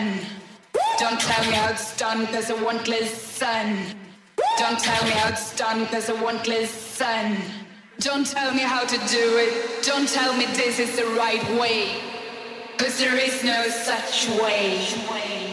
listen. Don't tell me how it's done cause I won't listen. Don't tell me how it's done cause I won't listen. Don't tell me how to do it. Don't tell me this is the right way. Cause there is no such way.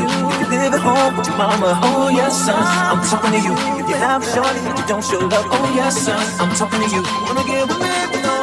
you if live at home with your mama. Oh yes, son. I'm talking to you if you have shorty but you don't show love. Oh yes, son. I'm talking to you. Wanna get with me?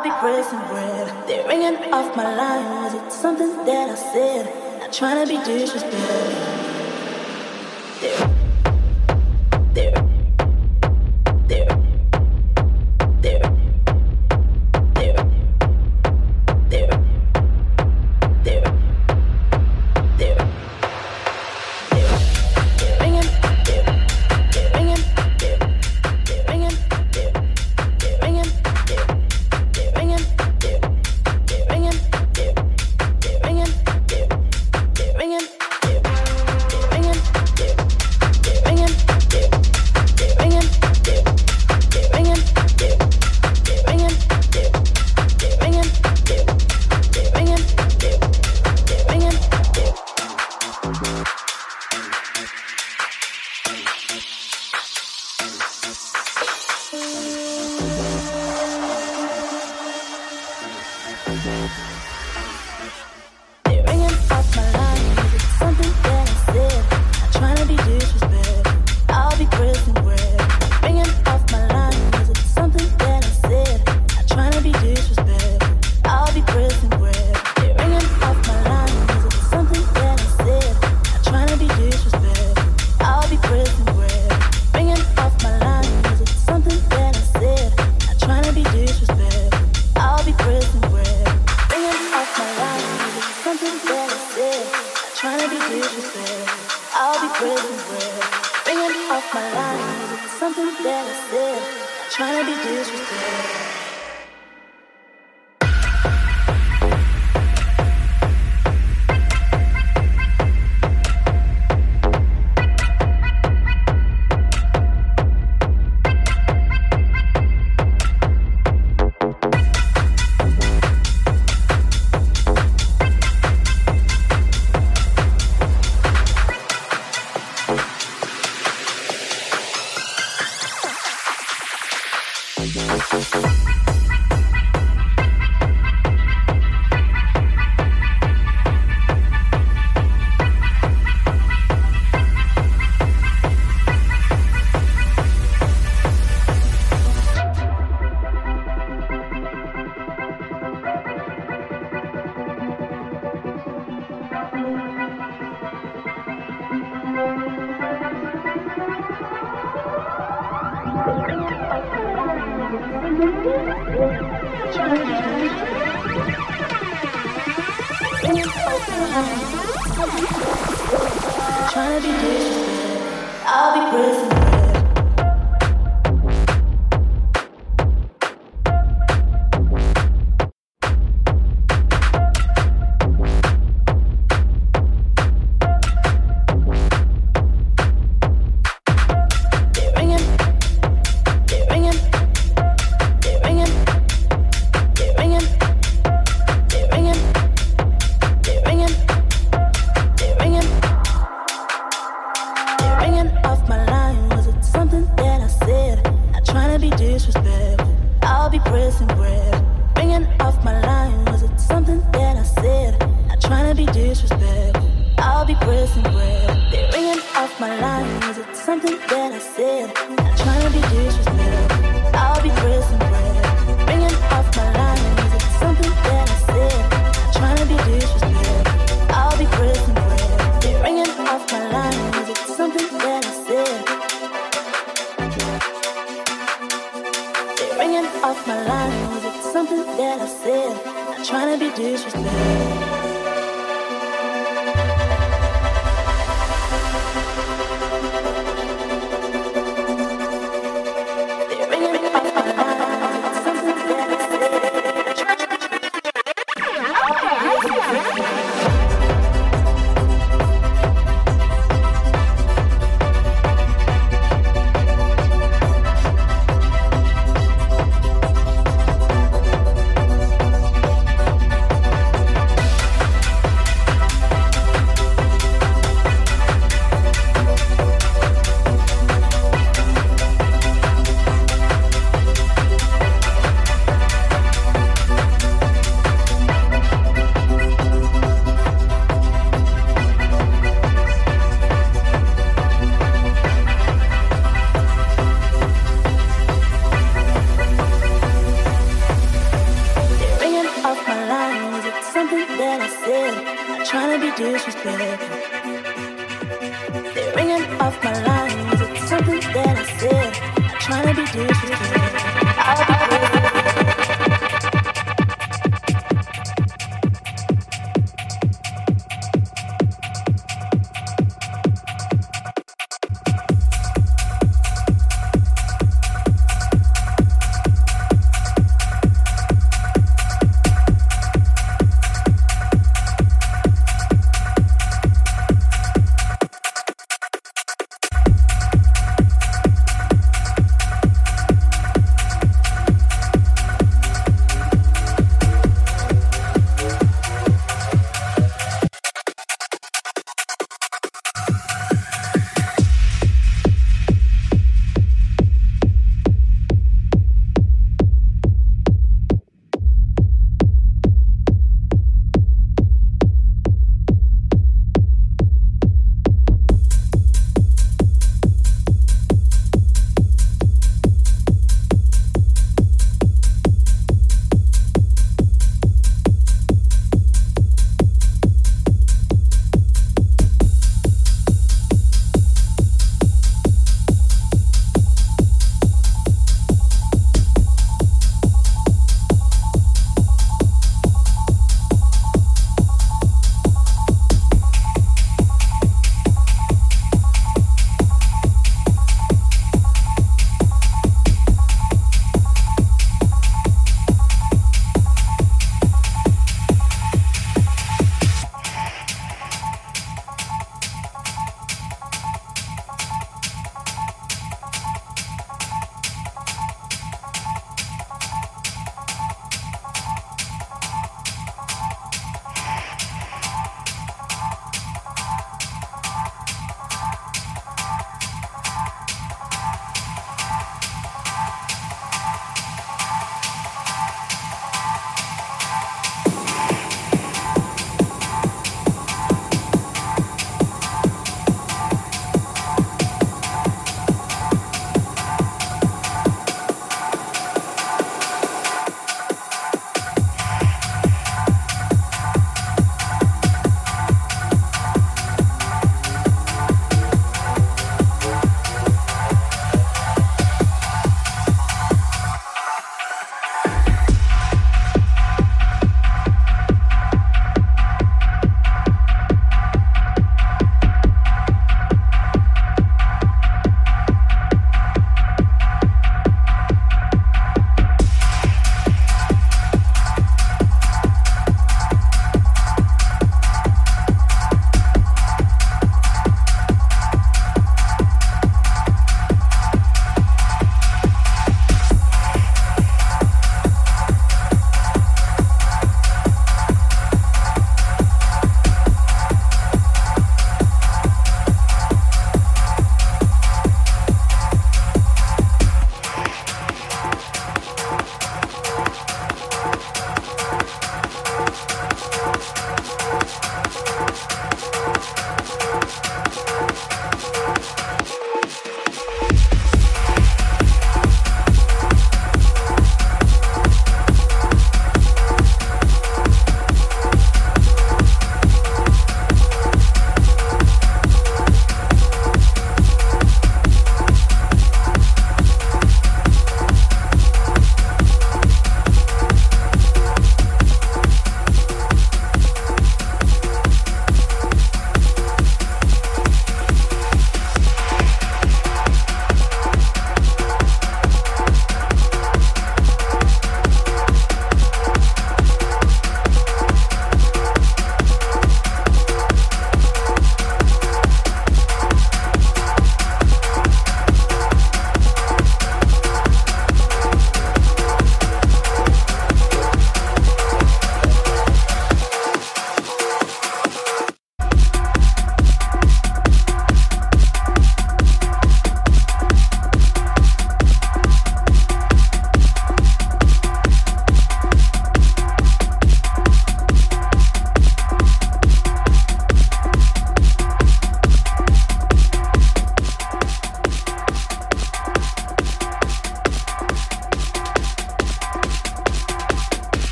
I'll be pressing. They're ringing off my line. Was it something that I said? Not trying to be disrespectful.